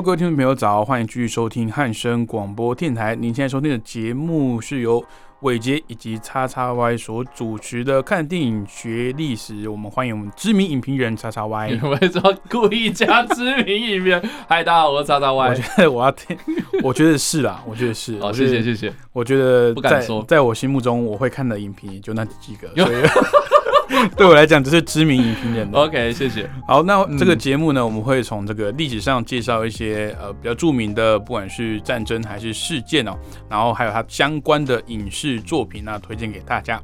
Hello，各位听众朋友早，欢迎继续收听汉声广播电台。您现在收听的节目是由伟杰以及叉叉 Y 所主持的《看电影学历史》。我们欢迎我们知名影评人叉叉 Y。你为什么故意加知名影评？嗨，大家好，我是叉叉 Y 我。觉得我要听，我觉得是啦，我觉得是。好，谢谢谢谢。我觉得在不敢说在我心目中，我会看的影评也就那几个，有所以 对我来讲，这是知名影评人的。OK，谢谢。好，那这个嗯节目呢，我们会从这个历史上介绍一些呃比较著名的，不管是战争还是事件哦，然后还有它相关的影视作品那推荐给大家。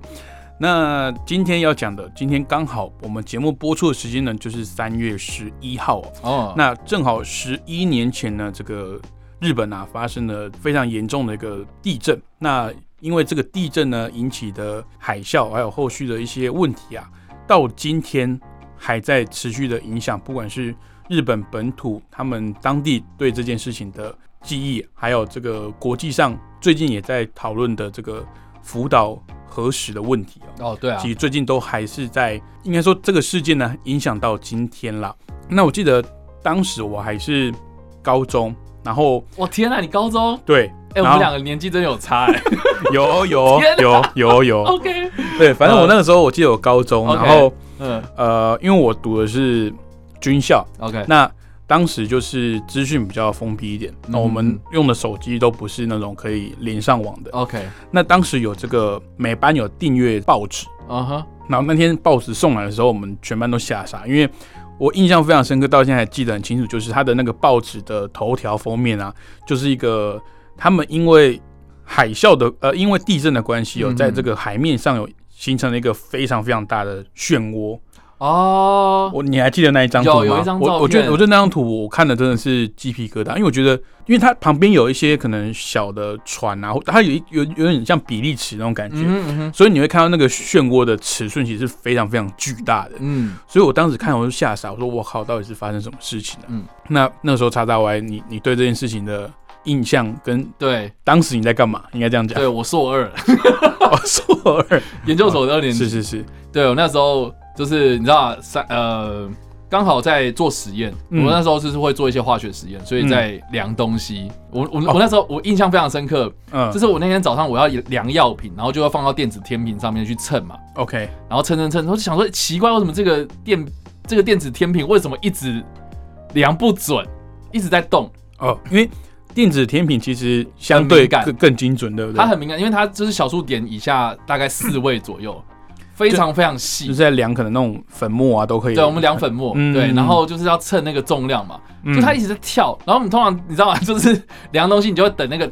那今天要讲的，今天刚好我们节目播出的时间呢，就是三月十一号哦。哦，那正好十一年前呢，这个日本啊发生了非常严重的一个地震。那因为这个地震呢引起的海啸，还有后续的一些问题啊，到今天还在持续的影响，不管是日本本土他们当地对这件事情的记忆，还有这个国际上最近也在讨论的这个福岛核实的问题哦。哦，对啊其，实最近都还是在，应该说这个事件呢影响到今天了。那我记得当时我还是高中，然后我天哪，你高中？对，哎，我们两个年纪真有差哎。有有有有有，OK，对，反正我那个时候我记得我高中然后嗯。呃，因为我读的是军校，，OK，那当时就是资讯比较封闭一点，那我们嗯。用的手机都不是那种可以连上网的。OK，那当时有这个每班有订阅报纸。啊哈，然后那天报纸送来的时候，我们全班都吓傻，因为我印象非常深刻，到现在还记得很清楚，就是他的那个报纸的头条封面啊，就是一个他们因为海啸的呃，因为地震的关系有、嗯。在这个海面上有形成了一个非常非常大的漩涡。哦，我你还记得那一张图吗？有有一张照我我觉得我觉得那张图我看的真的是鸡皮疙瘩，因为我觉得，因为它旁边有一些可能小的船啊，或它有一有有点像比例尺那种感觉。嗯嗯，所以你会看到那个漩涡的尺寸其实是非常非常巨大的，嗯，所以我当时看我就吓傻，我说我靠，到底是发生什么事情了、嗯。那那时候叉叉 Y，你你对这件事情的印象跟对。当时你在干嘛？应该这样讲。对，我硕二，哦，硕二，研究所的二年级。是是是，对我那时候就是你知道啊三呃，刚好在做实验，嗯。我那时候就是会做一些化学实验，所以在量东西。我我我那时候我印象非常深刻，嗯。就是我那天早上我要量药品，然后就要放到电子天平上面去称嘛，，OK，然后称称称，我就想说奇怪，为什么这个电这个电子天平为什么一直量不准，一直在动？哦，因为电子甜品其实相对更更精准，对不对？它很敏感，因为它就是小数点以下大概四位左右，非常非常细就是。在量可能那种粉末啊都可以。对，我们量粉末，嗯对，然后就是要称那个重量嘛，嗯，就它一直在跳，然后我们通常你知道吗？就是量东西，你就会等那个，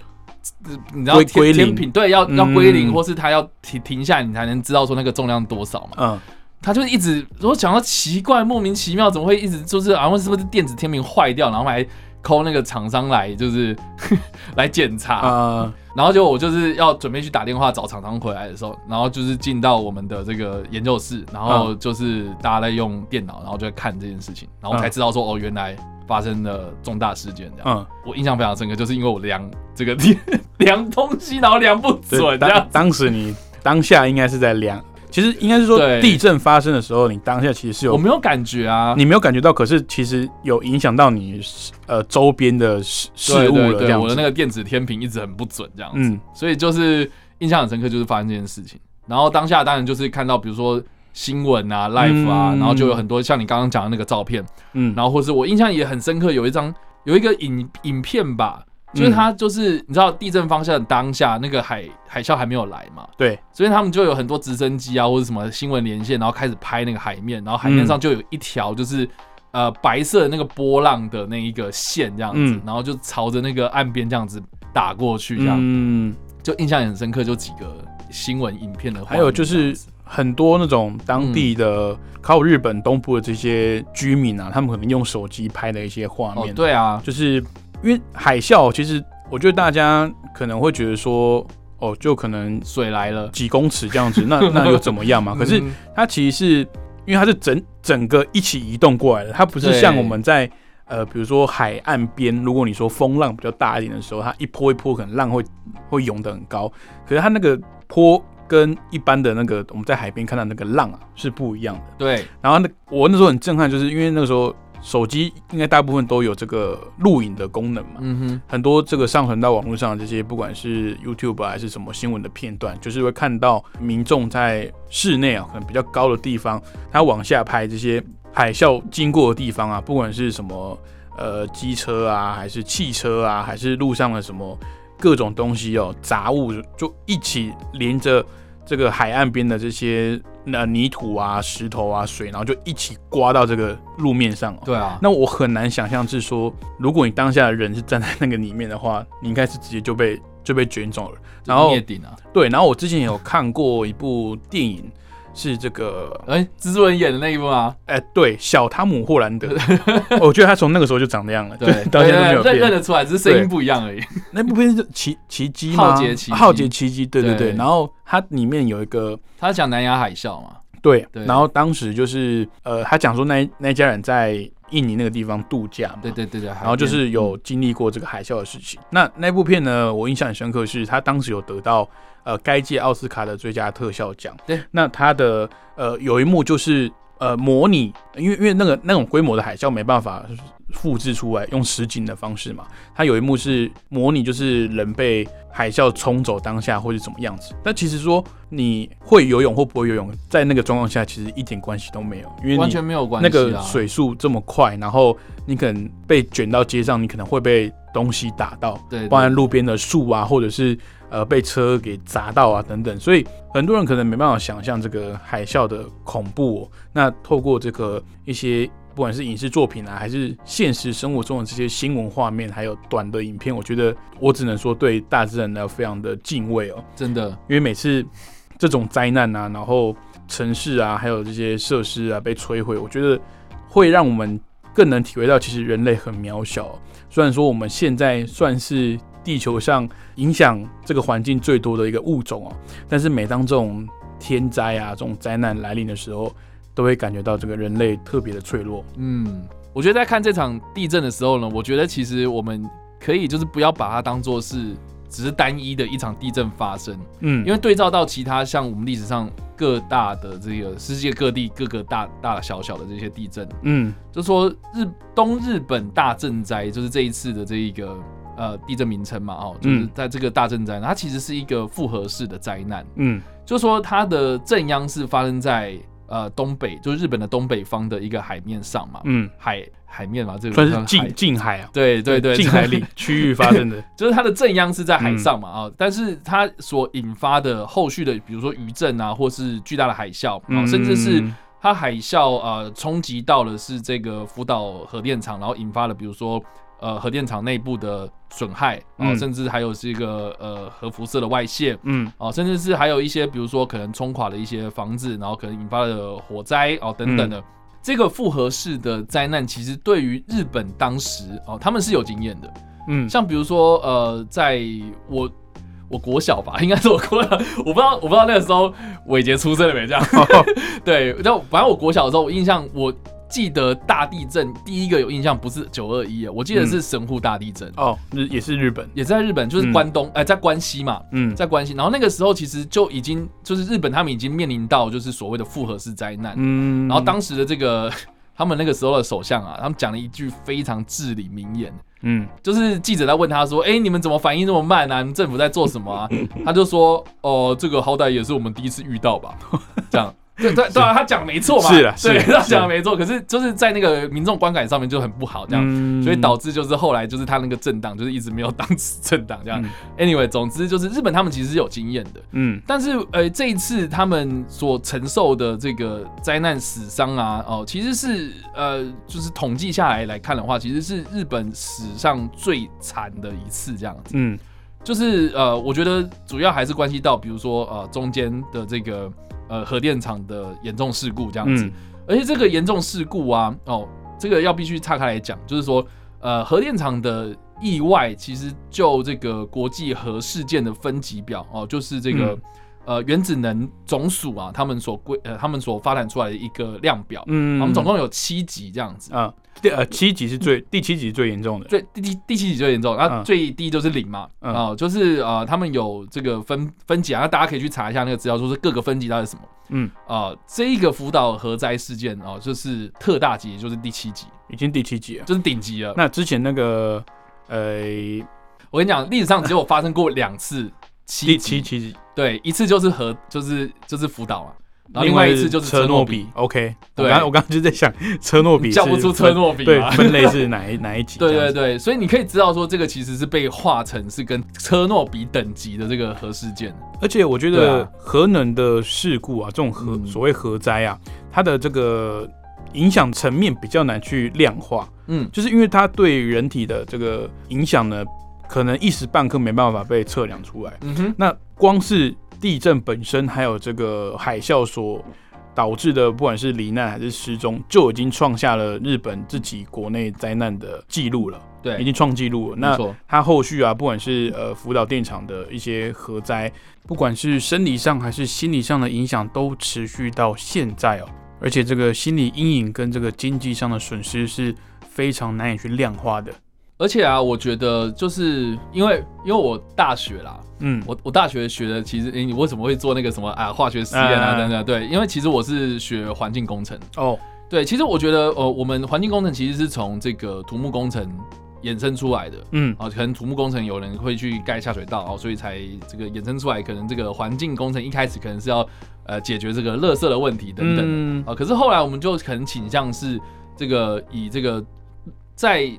呃你知道归归零天天平对要要归零，嗯或是它要停停下，你才能知道说那个重量多少嘛。嗯它就是一直，我想到奇怪，莫名其妙，怎么会一直就是好像是不是电子天平坏掉，然后还抠那个厂商来就是 来检查，啊。然后就我就是要准备去打电话找厂商回来的时候，然后就是进到我们的这个研究室，然后就是大家在用电脑，然后就在看这件事情，然后才知道说哦，原来发生了重大事件这样。嗯，我印象非常深刻，就是因为我量这个 量东西，然后量不准这样当。当时你当下应该是在量，其实应该是说地震发生的时候，你当下其实是有我没有感觉啊，你没有感觉到，可是其实有影响到你呃周边的事事对对对，物了这样子。我的那个电子天平一直很不准这样子，嗯。所以就是印象很深刻，就是发生这件事情。然后当下当然就是看到，比如说新闻啊、，life 啊，嗯。然后就有很多像你刚刚讲的那个照片，嗯，然后或是我印象也很深刻，有一张有一个影影片吧，就是它就是你知道地震方向当下那个海海啸还没有来嘛，对，所以他们就有很多直升机啊或者什么新闻连线，然后开始拍那个海面，然后海面上就有一条就是。呃，白色的那个波浪的那一个线这样子，嗯然后就朝着那个岸边这样子打过去，这样、嗯，就印象也很深刻，就几个新闻影片的。还有就是很多那种当地的靠日本东部的这些居民啊，他们可能用手机拍的一些画面。对啊，就是因为海啸，其实我觉得大家可能会觉得说，哦，就可能水来了几公尺这样子，那 那又怎么样嘛？可是它其实是因为它是整整个一起移动过来的，它不是像我们在。呃，比如说海岸边，如果你说风浪比较大一点的时候，它一波一波可能浪会会涌得很高，可是它那个坡跟一般的那个我们在海边看到那个浪啊是不一样的。对，然后那我那时候很震撼，就是因为那个时候手机应该大部分都有这个录影的功能嘛，嗯哼，很多这个上传到网络上这些，不管是 YouTube 还是什么新闻的片段，就是会看到民众在室内啊，可能比较高的地方，他往下拍这些。海啸经过的地方啊，不管是什么呃机车啊，还是汽车啊，还是路上的什么各种东西哦，杂物就一起连着这个海岸边的这些那泥土啊、石头啊、水，然后就一起刮到这个路面上。对啊，那我很难想象是说，如果你当下的人是站在那个里面的话，你应该是直接就被就被卷走了。然后灭顶啊！对，然后我之前有看过一部电影。是这个哎，蜘蛛人演的那一部吗？哎，对，小汤姆·霍兰德，我觉得他从那个时候就长那样了，对，到现在都没有变，认得出来，只是声音不一样而已。那部片是奇奇迹吗？浩劫奇浩劫奇迹，对对对。然后它里面有一个，他讲南亚海啸嘛，对，然后当时就是呃，他讲说那那家人在。印尼那个地方度假嘛，对对对对，然后就是有经历过这个海啸的事情。那那部片呢，我印象很深刻，是他当时有得到呃该届奥斯卡的最佳特效奖。对，那它的呃有一幕就是呃模拟，因为因为那个那种规模的海啸没办法。复制出来用实景的方式嘛，它有一幕是模拟，就是人被海啸冲走当下或者怎么样子。但其实说你会游泳或不会游泳，在那个状况下其实一点关系都没有，因为完全没有关系。那个水速这么快，然后你可能被卷到街上，你可能会被东西打到，对，包含路边的树啊，或者是呃被车给砸到啊等等。所以很多人可能没办法想象这个海啸的恐怖。那透过这个一些。不管是影视作品啊，还是现实生活中的这些新闻画面，还有短的影片，我觉得我只能说对大自然呢非常的敬畏哦，真的，因为每次这种灾难啊，然后城市啊，还有这些设施啊被摧毁，我觉得会让我们更能体会到，其实人类很渺小。虽然说我们现在算是地球上影响这个环境最多的一个物种哦，但是每当这种天灾啊，这种灾难来临的时候，都会感觉到这个人类特别的脆弱。嗯，我觉得在看这场地震的时候呢，我觉得其实我们可以就是不要把它当做是只是单一的一场地震发生。嗯，因为对照到其他像我们历史上各大的这个世界各地各个大大小小的这些地震，嗯，就说日东日本大震灾就是这一次的这一个呃地震名称嘛，哦，就是在这个大震灾，它其实是一个复合式的灾难。嗯，就说它的震央是发生在。呃，东北就是日本的东北方的一个海面上嘛，嗯，海海面嘛，这个算是近近海啊，对对对，近海里 区域发生的，就是它的震央是在海上嘛啊，但是它所引发的后续的，比如说余震啊，或是巨大的海啸啊，甚至是它海啸呃冲击到了是这个福岛核电厂，然后引发了比如说。呃，核电厂内部的损害啊，甚至还有这个呃核辐射的外泄，嗯，哦，甚至是还有一些，比如说可能冲垮了一些房子，然后可能引发了火灾哦等等的，这个复合式的灾难，其实对于日本当时哦，他们是有经验的，嗯，像比如说呃，在我我国小吧，应该是我国小，我不知道我不知道那个时候伟杰出生了没这样，对，然后反正我国小的时候，我印象我。记得大地震第一个有印象不是九二一啊，我记得是神户大地震。哦，日也是日本，也在日本，就是关东哎，在关西嘛，嗯，在关西。然后那个时候其实就已经就是日本他们已经面临到就是所谓的复合式灾难，嗯，然后当时的这个 他们那个时候的首相啊，他们讲了一句非常至理名言，嗯，就是记者在问他说，哎，你们怎么反应这么慢啊？你们政府在做什么啊？他就说，哦，这个好歹也是我们第一次遇到吧，这样。对对对啊，他讲没错嘛，是啊，对，他讲没错。可是就是在那个民众观感上面就很不好，这样，所以导致就是后来就是他那个政党就是一直没有当政党这样。Anyway，总之就是日本他们其实是有经验的，嗯，但是呃这一次他们所承受的这个灾难死伤啊，哦，其实是呃就是统计下来来看的话，其实是日本史上最惨的一次这样子，嗯，就是呃我觉得主要还是关系到比如说呃中间的这个。呃核电厂的严重事故这样子。嗯而且这个严重事故啊，哦，这个要必须岔开来讲，就是说，呃，核电厂的意外，其实就这个国际核事件的分级表哦，就是这个、嗯呃原子能总署啊，他们所规呃他们所发展出来的一个量表，嗯，我们总共有七级这样子。啊，第呃七级是最第七级最严重的，最第第第七级最严重，那、嗯最低就是零嘛，啊、嗯就是呃，他们有这个分分级啊，那大家可以去查一下那个资料，说是各个分级到底是什么。嗯，啊、这个福岛核灾事件哦、就是特大级，也就是第七级，已经第七级了。就是顶级了。那之前那个呃我跟你讲，历史上只有发生过两次七第级七级，对，一次就是核，就是就是福岛嘛，然后另外一次就是车诺比，。OK，对。我刚我刚刚就在想车诺比叫不出车诺比对分类是哪一哪一级？对对对，所以你可以知道说，这个其实是被划成是跟车诺比等级的这个核事件。而且我觉得啊。核能的事故啊，这种核嗯。所谓核灾啊，它的这个影响层面比较难去量化，嗯，就是因为它对人体的这个影响呢，可能一时半刻没办法被测量出来。嗯哼，那光是地震本身，还有这个海啸所导致的，不管是罹难还是失踪，就已经创下了日本自己国内灾难的记录了，对，已经创纪录了。那没错，它后续啊，不管是呃福岛电厂的一些核灾，不管是生理上还是心理上的影响，都持续到现在哦。而且这个心理阴影跟这个经济上的损失是非常难以去量化的。而且啊，我觉得就是因为因为我大学啦，嗯，我我大学学的其实，诶你为什么会做那个什么啊化学实验啊嗯等等？对，因为其实我是学环境工程。哦，对，其实我觉得呃，我们环境工程其实是从这个土木工程衍生出来的。嗯啊，可能土木工程有人会去盖下水道，哦，所以才这个衍生出来。可能这个环境工程一开始可能是要呃解决这个垃圾的问题等等的嗯啊，可是后来我们就可能倾向是这个以这个在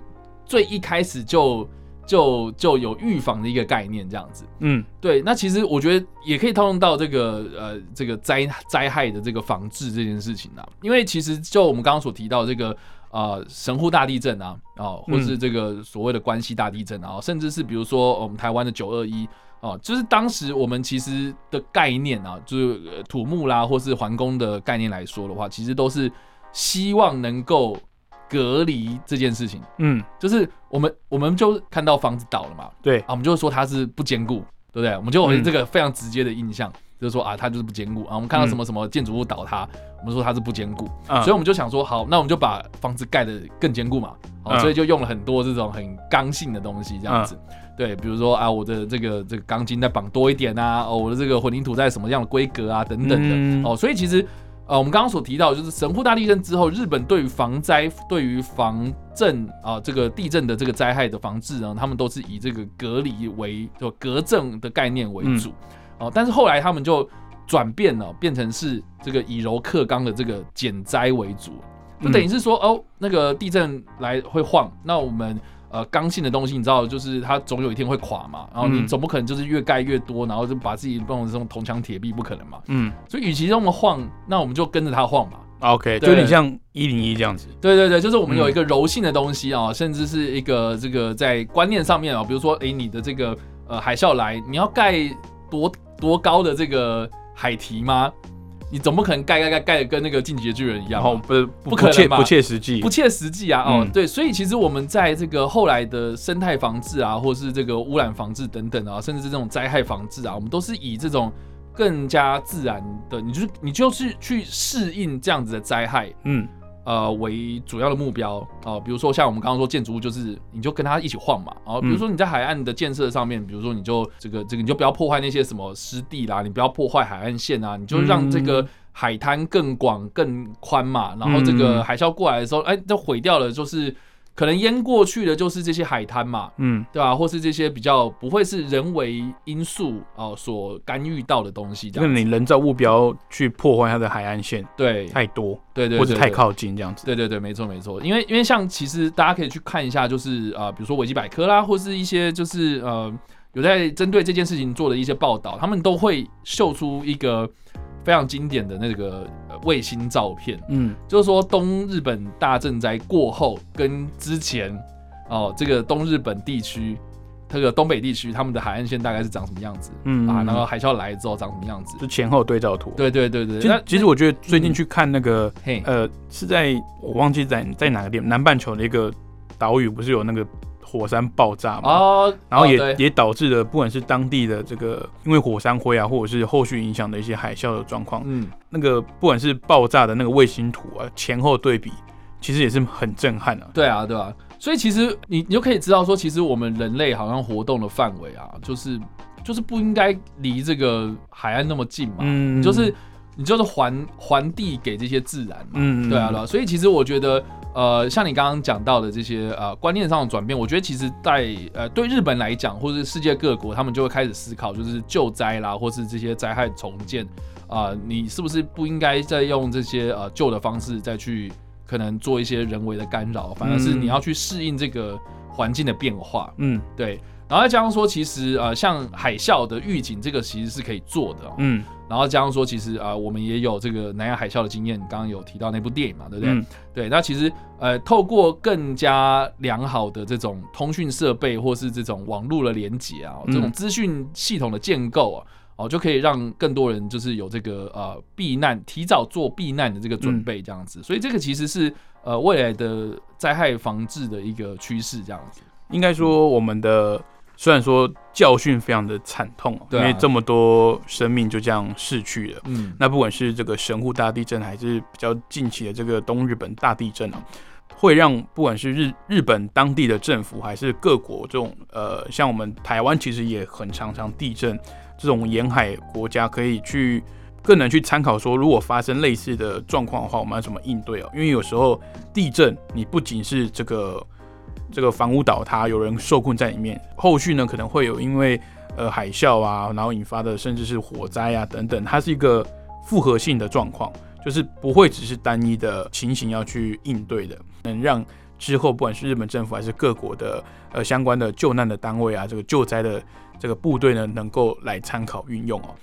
最一开始就就就有预防的一个概念这样子。嗯对，那其实我觉得也可以套用到这个呃这个灾灾害的这个防治这件事情啊，因为其实就我们刚刚所提到这个呃神户大地震啊，哦，或是这个所谓的关西大地震啊，甚至是比如说我们台湾的九二一。哦，就是当时我们其实的概念啊，就是呃土木啦，或是环工的概念来说的话，其实都是希望能够隔离这件事情。嗯，就是我们我们就看到房子倒了嘛，对啊，我们就说它是不坚固，对不对？我们就有嗯这个非常直接的印象，就是说啊，它就是不坚固啊。我们看到嗯什么什么建筑物倒塌，我们说它是不坚固，啊所以我们就想说，好，那我们就把房子盖得更坚固嘛。好，嗯所以就用了很多这种很刚性的东西，这样子。对，比如说啊，我的这个这个钢筋再绑多一点啊，哦，我的这个混凝土在什么样的规格啊，等等的。嗯哦，所以其实呃，我们刚刚所提到，就是神户大地震之后，日本对于防灾、对于防震啊、这个地震的这个灾害的防治呢，他们都是以这个隔离为就隔震的概念为主。哦，但是后来他们就转变了，变成是这个以柔克刚的这个减灾为主，就等于是说，哦，那个地震来会晃，那我们。呃，刚性的东西你知道，就是它总有一天会垮嘛，然后你嗯总不可能就是越盖越多，然后就把自己弄成这种铜墙铁壁，不可能嘛。嗯所以，与其让我们晃，那我们就跟着它晃嘛。，OK，就有点像一零一这样子。对对对，就是我们有一个柔性的东西啊、甚至是一个这个在观念上面啊、比如说，诶，你的这个呃海啸来，你要盖多多高的这个海堤吗？你总不可能盖盖盖盖的跟那个进击的巨人一样不不不可能不切实际。不，切实际啊！哦，嗯。对，所以其实我们在这个后来的生态防治啊，或是这个污染防治等等啊，甚至是这种灾害防治啊，我们都是以这种更加自然的，你就是你就是去适应这样子的灾害，嗯呃为主要的目标哦、比如说像我们刚刚说建筑物，就是你就跟它一起晃嘛。哦，比如说你在海岸的建设上面，比如说你就这个这个你就不要破坏那些什么湿地啦，你不要破坏海岸线啊，你就让这个嗯海滩更广更宽嘛。然后这个嗯海啸过来的时候，哎，就毁掉了，就是可能淹过去的就是这些海滩嘛。嗯。对吧、或是这些比较不会是人为因素哦、所干预到的东西，这那你人造目标去破坏它的海岸线对。太多，对对，或者太靠近这样子。对对对，没错没错，因为因为像其实大家可以去看一下，就是呃，比如说维基百科啦，或是一些就是呃有在针对这件事情做的一些报道，他们都会秀出一个非常经典的那个呃卫星照片，嗯就是说东日本大震灾过后跟之前哦、这个东日本地区。这个东北地区他们的海岸线大概是长什么样子，嗯啊，然后海啸来之后长什么样子。就前后对照图。，对对对对，其实其实我觉得最近去看那个嘿，呃是在我忘记在在哪个地方，南半球的一个岛屿不是有那个火山爆炸嘛？哦，然后也、哦也导致了不管是当地的这个因为火山灰啊，或者是后续影响的一些海啸的状况，嗯，那个不管是爆炸的那个卫星图啊，前后对比，其实也是很震撼啊。对啊，对啊，所以其实你你就可以知道说，其实我们人类好像活动的范围啊，就是就是不应该离这个海岸那么近嘛，嗯就是你就是还还地给这些自然嘛，嗯。对啊，对啊，所以其实我觉得，呃，像你刚刚讲到的这些呃观念上的转变，我觉得其实在呃对日本来讲，或者是世界各国，他们就会开始思考，就是救灾啦，或是这些灾害重建啊、你是不是不应该再用这些呃旧的方式再去可能做一些人为的干扰，反而是嗯你要去适应这个环境的变化，嗯对。然后再加上说，其实呃，像海啸的预警，这个其实是可以做的、哦。嗯然后加上说，其实啊、呃我们也有这个南亚海啸的经验，刚刚有提到那部电影嘛，对不对？嗯对，那其实呃，透过更加良好的这种通讯设备或是这种网络的连接啊，嗯这种资讯系统的建构啊，哦，就可以让更多人就是有这个呃避难，提早做避难的这个准备，这样子。所以这个其实是呃未来的灾害防治的一个趋势，这样子。应该说我们的虽然说教训非常的惨痛、对啊因为这么多生命就这样逝去了。嗯，那不管是这个神户大地震，还是比较近期的这个东日本大地震啊，会让不管是日日本当地的政府，还是各国这种呃，像我们台湾其实也很常常地震，这种沿海国家可以去更能去参考说，如果发生类似的状况的话，我们要怎么应对哦？因为有时候地震，你不仅是这个这个房屋倒塌，有人受困在里面，后续呢可能会有因为呃海啸啊，然后引发的甚至是火灾啊等等，它是一个复合性的状况，就是不会只是单一的情形要去应对的，能让之后不管是日本政府还是各国的呃相关的救难的单位啊，这个救灾的这个部队呢，能够来参考运用哦。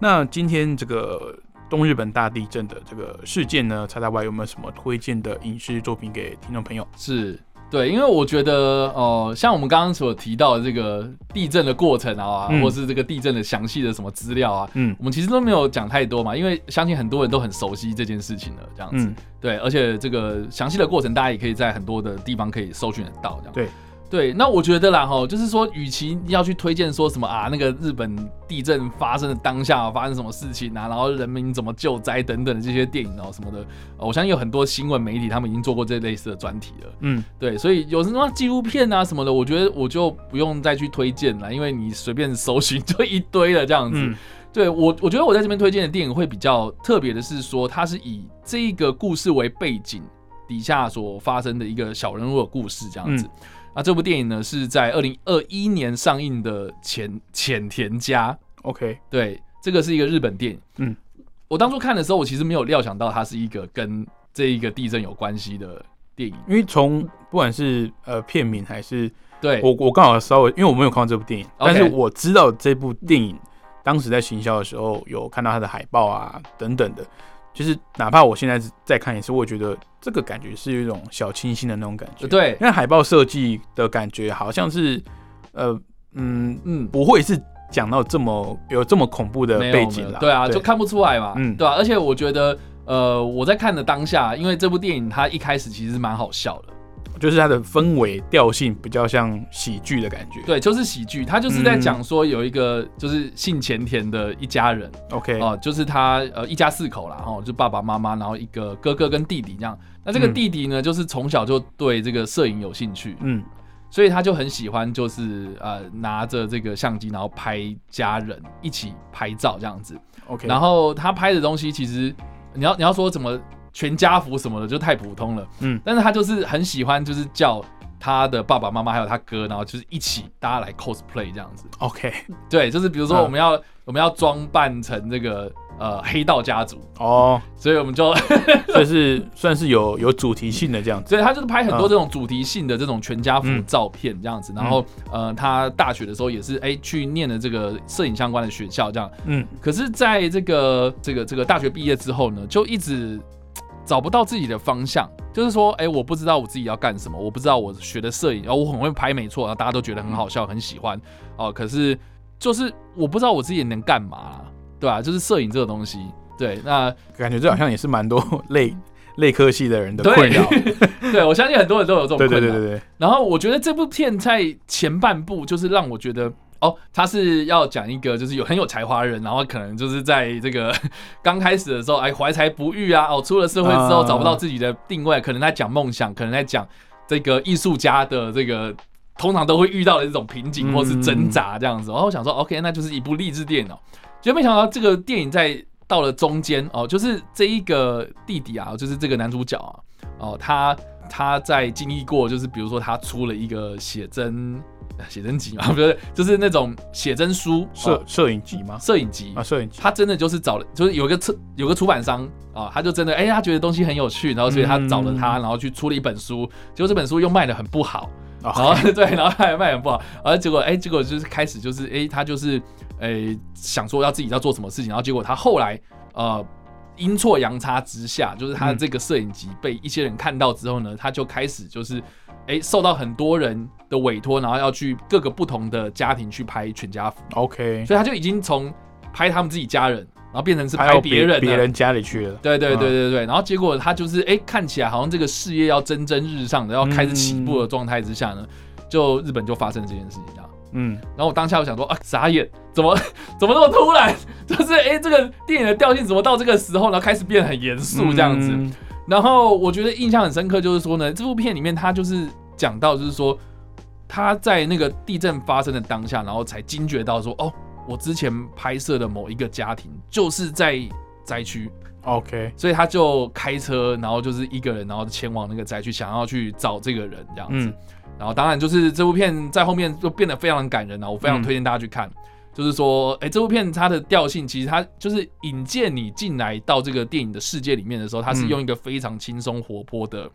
那今天这个东日本大地震的这个事件呢，叉叉 Y 有没有什么推荐的影视作品给听众朋友？是对，因为我觉得哦、像我们刚刚所提到的这个地震的过程啊，嗯或是这个地震的详细的什么资料啊，嗯我们其实都没有讲太多嘛，因为相信很多人都很熟悉这件事情了，这样子。嗯，对，而且这个详细的过程，大家也可以在很多的地方可以搜寻得到，这样。对。对，那我觉得啦，哈，就是说，与其要去推荐说什么啊，那个日本地震发生的当下发生什么事情啊，然后人民怎么救灾等等的这些电影哦什么的，呃我相信有很多新闻媒体他们已经做过这类似的专题了。嗯对，所以有什么纪录片啊什么的，我觉得我就不用再去推荐了，因为你随便搜寻就一堆了这样子。嗯对我，我觉得我在这边推荐的电影会比较特别的是说，它是以这一个故事为背景底下所发生的一个小人物的故事这样子。嗯那这部电影呢是在二零二一年上映的浅《浅田家》，，OK，对，这个是一个日本电影。嗯，我当初看的时候，我其实没有料想到它是一个跟这一个地震有关系的电影。因为从不管是呃片名还是对，我我刚好稍微，因为我没有看过这部电影但是我知道这部电影当时在行销的时候有看到它的海报啊等等的，就是哪怕我现在再看一次，我也觉得这个感觉是有一种小清新的那种感觉。，对，因为海报设计的感觉好像是呃嗯嗯，不会是讲到这么有这么恐怖的背景啦。对啊，就看不出来嘛，嗯。对啊，而且我觉得，呃，我在看的当下，因为这部电影它一开始其实是蛮好笑的，就是它的氛围调性比较像喜剧的感觉。对，就是喜剧，它就是在嗯讲说有一个就是姓前田的一家人，OK，哦、就是他呃一家四口啦，哦、就爸爸妈妈，然后一个哥哥跟弟弟这样。那这个嗯弟弟呢，就是从小就对这个摄影有兴趣，嗯所以他就很喜欢，就是呃拿着这个相机，然后拍家人一起拍照这样子。，OK，然后他拍的东西其实你要你要说怎么全家福什么的就太普通了，嗯但是他就是很喜欢，就是叫他的爸爸妈妈还有他哥，然后就是一起大家来 cosplay 这样子。OK，对，就是比如说嗯我们要、我们要装扮成这个呃黑道家族，哦，所以我们就 算是算是有有主题性的这样子。所以他就是拍很多嗯这种主题性的这种全家福嗯照片这样子。然后呃，他大学的时候也是哎、去念了这个摄影相关的学校这样。嗯可是在这个这个这个大学毕业之后呢，就一直找不到自己的方向，就是说，哎，我不知道我自己要干什么，我不知道我学的摄影，然后我很会拍，没错，然后大家都觉得很好笑，很喜欢，哦，可是就是我不知道我自己能干嘛，对吧？就是摄影这个东西，对，那感觉这好像也是蛮多类类科系的人的困扰，对我相信很多人都有这种困扰，对对对对对。然后我觉得这部片在前半部就是让我觉得。哦，他是要讲一个就是有很有才华的人，然后可能就是在这个 刚开始的时候，哎，怀才不遇啊，哦，出了社会之后找不到自己的定位，可能在讲梦想，可能在讲这个艺术家的这个通常都会遇到的这种瓶颈或是挣扎这样子。然后我想说，OK，那就是一部励志电影哦。结果没想到这个电影在到了中间哦，就是这一个弟弟啊，就是这个男主角啊，哦，他他在经历过，就是比如说他出了一个写真。写真集嘛，不是，就是那种写真书摄摄影集吗？摄影集。啊，摄影集。他真的就是找了，就是有一个出有个出版商啊，他就真的哎，他觉得东西很有趣，然后所以他找了他，然后去出了一本书，结果这本书又卖的很不好，然后 对，然后还卖很不好，而结果哎，结果就是开始就是哎，他就是哎想说要自己要做什么事情，然后结果他后来呃阴错阳差之下，就是他的这个摄影集被一些人看到之后呢，他就开始就是。哎，受到很多人的委托，然后要去各个不同的家庭去拍全家福。OK，所以他就已经从拍他们自己家人，然后变成是拍别人别人家里去了。对对对对对，然后结果他就是哎，看起来好像这个事业要蒸蒸日上的，要开始起步的状态之下呢，就日本就发生这件事情这样。嗯，然后我当下我想说啊，傻眼，怎么 怎么那么突然？就是哎，这个电影的调性怎么到这个时候呢？开始变得很严肃这样子。然后我觉得印象很深刻，就是说呢，这部片里面他就是讲到，就是说他在那个地震发生的当下，然后才惊觉到说，哦，我之前拍摄的某一个家庭就是在灾区，OK，所以他就开车，然后就是一个人，然后前往那个灾区，想要去找这个人这样子。然后当然就是这部片在后面就变得非常感人了，我非常推荐大家去看。就是说，哎，这部片它的调性其实它就是引荐你进来到这个电影的世界里面的时候，它是用一个非常轻松活泼的，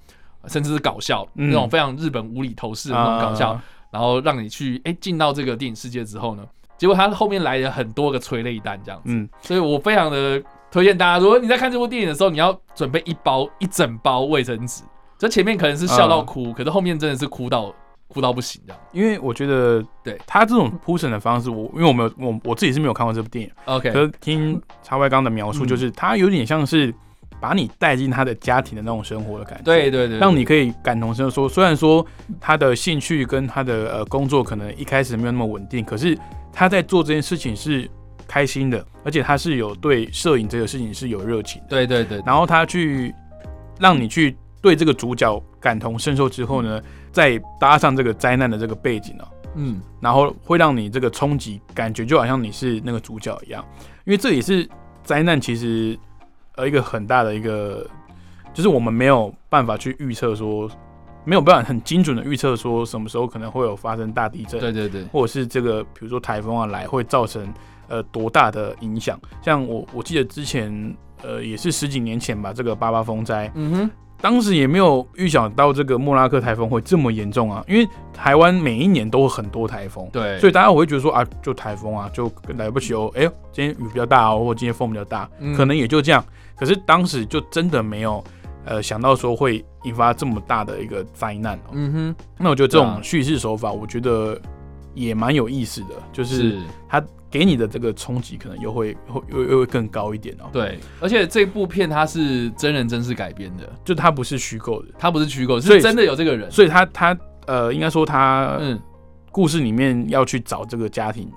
甚至是搞笑那种非常日本无厘头式的那种搞笑，然后让你去哎进到这个电影世界之后呢，结果它后面来了很多个催泪弹这样子，嗯，所以我非常的推荐大家，如果你在看这部电影的时候，你要准备一包一整包卫生纸，这前面可能是笑到哭，可是后面真的是哭到。哭到不行这样，因为我觉得，对。他这种铺陈的方式，我因为我没有我我自己是没有看过这部电影，OK，可是听叉 Y 刚的描述，就是他有点像是把你带进他的家庭的那种生活的感觉，对对对，让你可以感同身受。虽然说他的兴趣跟他的呃工作可能一开始没有那么稳定，可是他在做这件事情是开心的，而且他是有对摄影这个事情是有热情，对对对，然后他去让你去对这个主角感同身受之后呢？再搭上这个灾难的这个背景呢，嗯，然后会让你这个冲击感觉就好像你是那个主角一样，因为这也是灾难其实呃一个很大的一个，就是我们没有办法去预测说，没有办法很精准的预测说什么时候可能会有发生大地震，对对对，或者是这个比如说台风啊来会造成呃多大的影响，像我我记得之前呃也是十几年前吧，这个八八风灾，嗯哼。当时也没有预想到这个莫拉克台风会这么严重啊，因为台湾每一年都有很多台风，对，所以大家我会觉得说啊，就台风啊，就来不及哦，哎，今天雨比较大哦，或今天风比较大，可能也就这样。可是当时就真的没有呃想到说会引发这么大的一个灾难。嗯哼，那我觉得这种叙事手法，我觉得也蛮有意思的，就是它。给你的这个冲击可能又会会又又会更高一点哦。对，而且这部片它是真人真事改编的，就它不是虚构的，它不是虚构，是真的有这个人。所以他他呃，应该说他嗯，故事里面要去找这个家庭，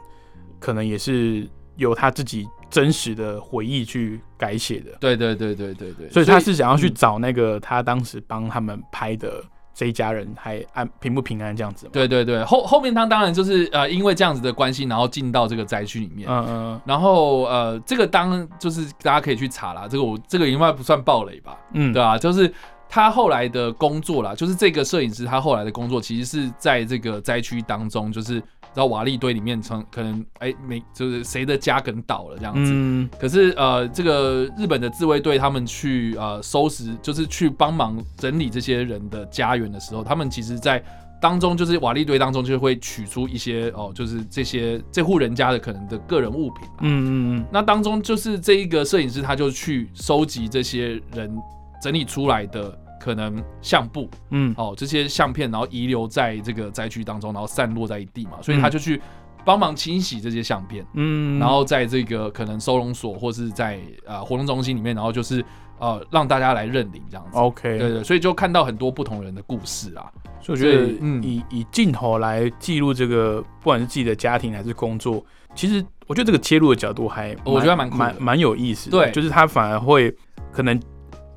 可能也是由他自己真实的回忆去改写的。对对对对对对。所以他是想要去找那个他当时帮他们拍的。这一家人还安平不平安这样子？对对对，后后面他当然就是呃，因为这样子的关系，然后进到这个灾区里面。嗯嗯。然后呃，这个当就是大家可以去查啦，这个我这个应该不算暴雷吧？嗯，对吧？就是他后来的工作啦，就是这个摄影师他后来的工作，其实是在这个灾区当中，就是。到瓦砾堆里面，从可能哎没就是谁的家可能倒了这样子。嗯。可是呃，这个日本的自卫队他们去呃收拾，就是去帮忙整理这些人的家园的时候，他们其实在当中就是瓦砾堆当中就会取出一些哦，就是这些这户人家的可能的个人物品。嗯嗯嗯。那当中就是这一个摄影师他就去收集这些人整理出来的可能相簿嗯，哦，这些相片，然后遗留在这个灾区当中，然后散落在一地嘛，所以他嗯。就去帮忙清洗这些相片，嗯，然后在这个可能收容所或是在呃活动中心里面，然后就是呃让大家来认领这样子。OK，对对，所以就看到很多不同人的故事啊。所以我觉得以嗯。以以镜头来记录这个，不管是自己的家庭还是工作，其实我觉得这个切入的角度还我觉得蛮蛮蛮有意思的。对。就是他反而会可能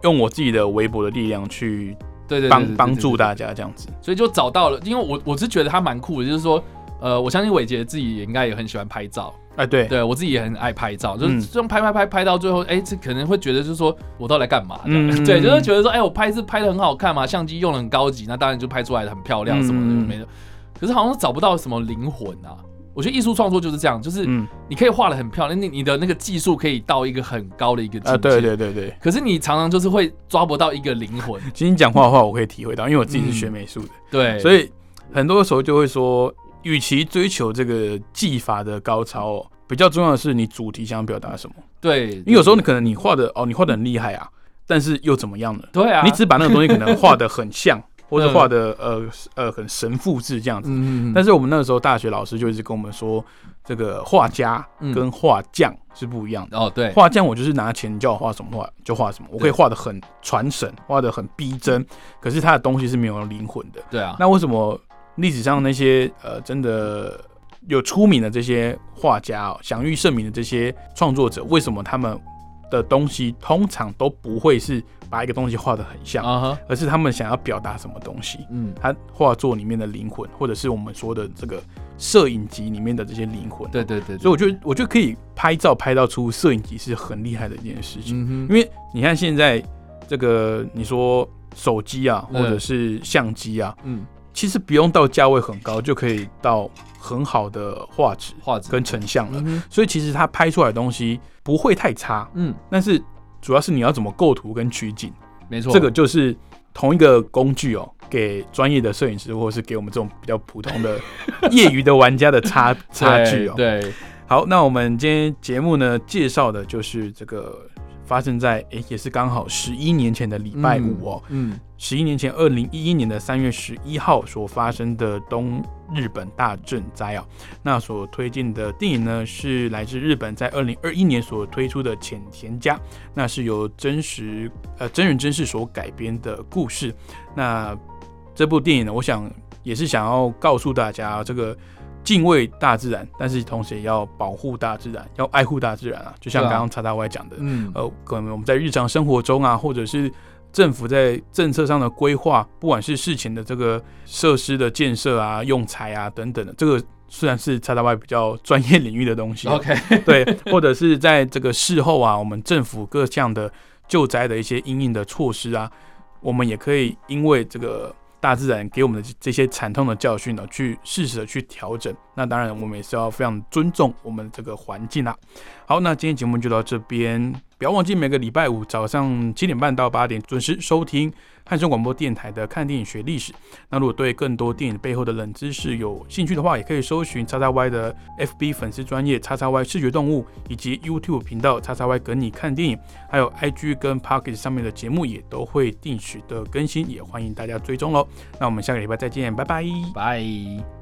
用我自己的微薄的力量去对对对帮帮助大家这样子。所以就找到了，因为我我是觉得他蛮酷的，就是说，呃，我相信伟杰自己也应该也很喜欢拍照，哎，对，对我自己也很爱拍照，就是嗯这种拍拍拍拍到最后，哎、这可能会觉得就是说我到底来干嘛？对，就是觉得说，哎、我拍是拍的很好看嘛，相机用的很高级，那当然就拍出来的很漂亮什么的，嗯没的。可是好像找不到什么灵魂啊。我觉得艺术创作就是这样，就是嗯。你可以画的很漂亮，你你的那个技术可以到一个很高的一个境界，啊，对对对对。可是你常常就是会抓不到一个灵魂，其实你讲话的话，我可以体会到，因为我自己是学美术的，对，所以很多时候就会说，与其追求这个技法的高超哦，比较重要的是你主题想表达什么。对，因为有时候你可能你画的哦，你画的很厉害啊，但是又怎么样呢？对啊，你只把那个东西可能画的很像，或者画的呃呃很神复制这样子。嗯，但是我们那个时候大学老师就一直跟我们说，这个画家跟画匠是不一样的。哦对，画匠我就是拿钱，你叫我画什么画就画什么，我可以画的很传神，画的很逼真，可是他的东西是没有灵魂的。对啊，那为什么历史上那些呃真的有出名的这些画家、哦、享誉盛名的这些创作者，为什么他们的东西通常都不会是把一个东西画的很像，而是他们想要表达什么东西？嗯，他画作里面的灵魂，或者是我们说的这个摄影集里面的这些灵魂。对对对，所以我觉得，我觉得可以拍照拍到出摄影集是很厉害的一件事情。嗯因为你看现在这个，你说手机啊，或者是相机啊，嗯，其实不用到价位很高就可以到很好的画质画质。跟成像了。嗯所以其实它拍出来的东西不会太差，嗯，但是主要是你要怎么构图跟取景，没错，这个就是同一个工具哦，给专业的摄影师或者是给我们这种比较普通的业余的玩家的差 差距哦。对，对。好，那我们今天节目呢介绍的就是这个发生在诶、也是刚好十一年前的礼拜五哦，嗯，十一年前二零一一年的三月十一号所发生的东日本大震灾啊，那所推荐的电影呢是来自日本在二零二一年所推出的《浅田家》，那是由真实呃真人真事所改编的故事。那这部电影呢，我想也是想要告诉大家这个。敬畏大自然，但是同时也要保护大自然，要爱护大自然啊！就像刚刚叉叉外讲的，嗯，呃，可能我们在日常生活中啊，或者是政府在政策上的规划，不管是事情的这个设施的建设啊、用材啊等等的，这个虽然是叉叉外比较专业领域的东西啊 OK，对，或者是在这个事后啊，我们政府各项的救灾的一些应应的措施啊，我们也可以因为这个大自然给我们的这些惨痛的教训呢，去适时的去调整。那当然，我们也是要非常尊重我们这个环境啊。好，那今天节目就到这边，不要忘记每个礼拜五早上七点半到八点准时收听汉声广播电台的《看电影学历史》。那如果对更多电影背后的冷知识有兴趣的话，也可以搜寻叉叉 Y 的 FB 粉丝专业叉叉 Y 视觉动物，以及 YouTube 频道叉叉 Y 跟你看电影，还有 IG 跟 Pocket 上面的节目也都会定时的更新，也欢迎大家追踪喽。那我们下个礼拜再见，拜拜。拜。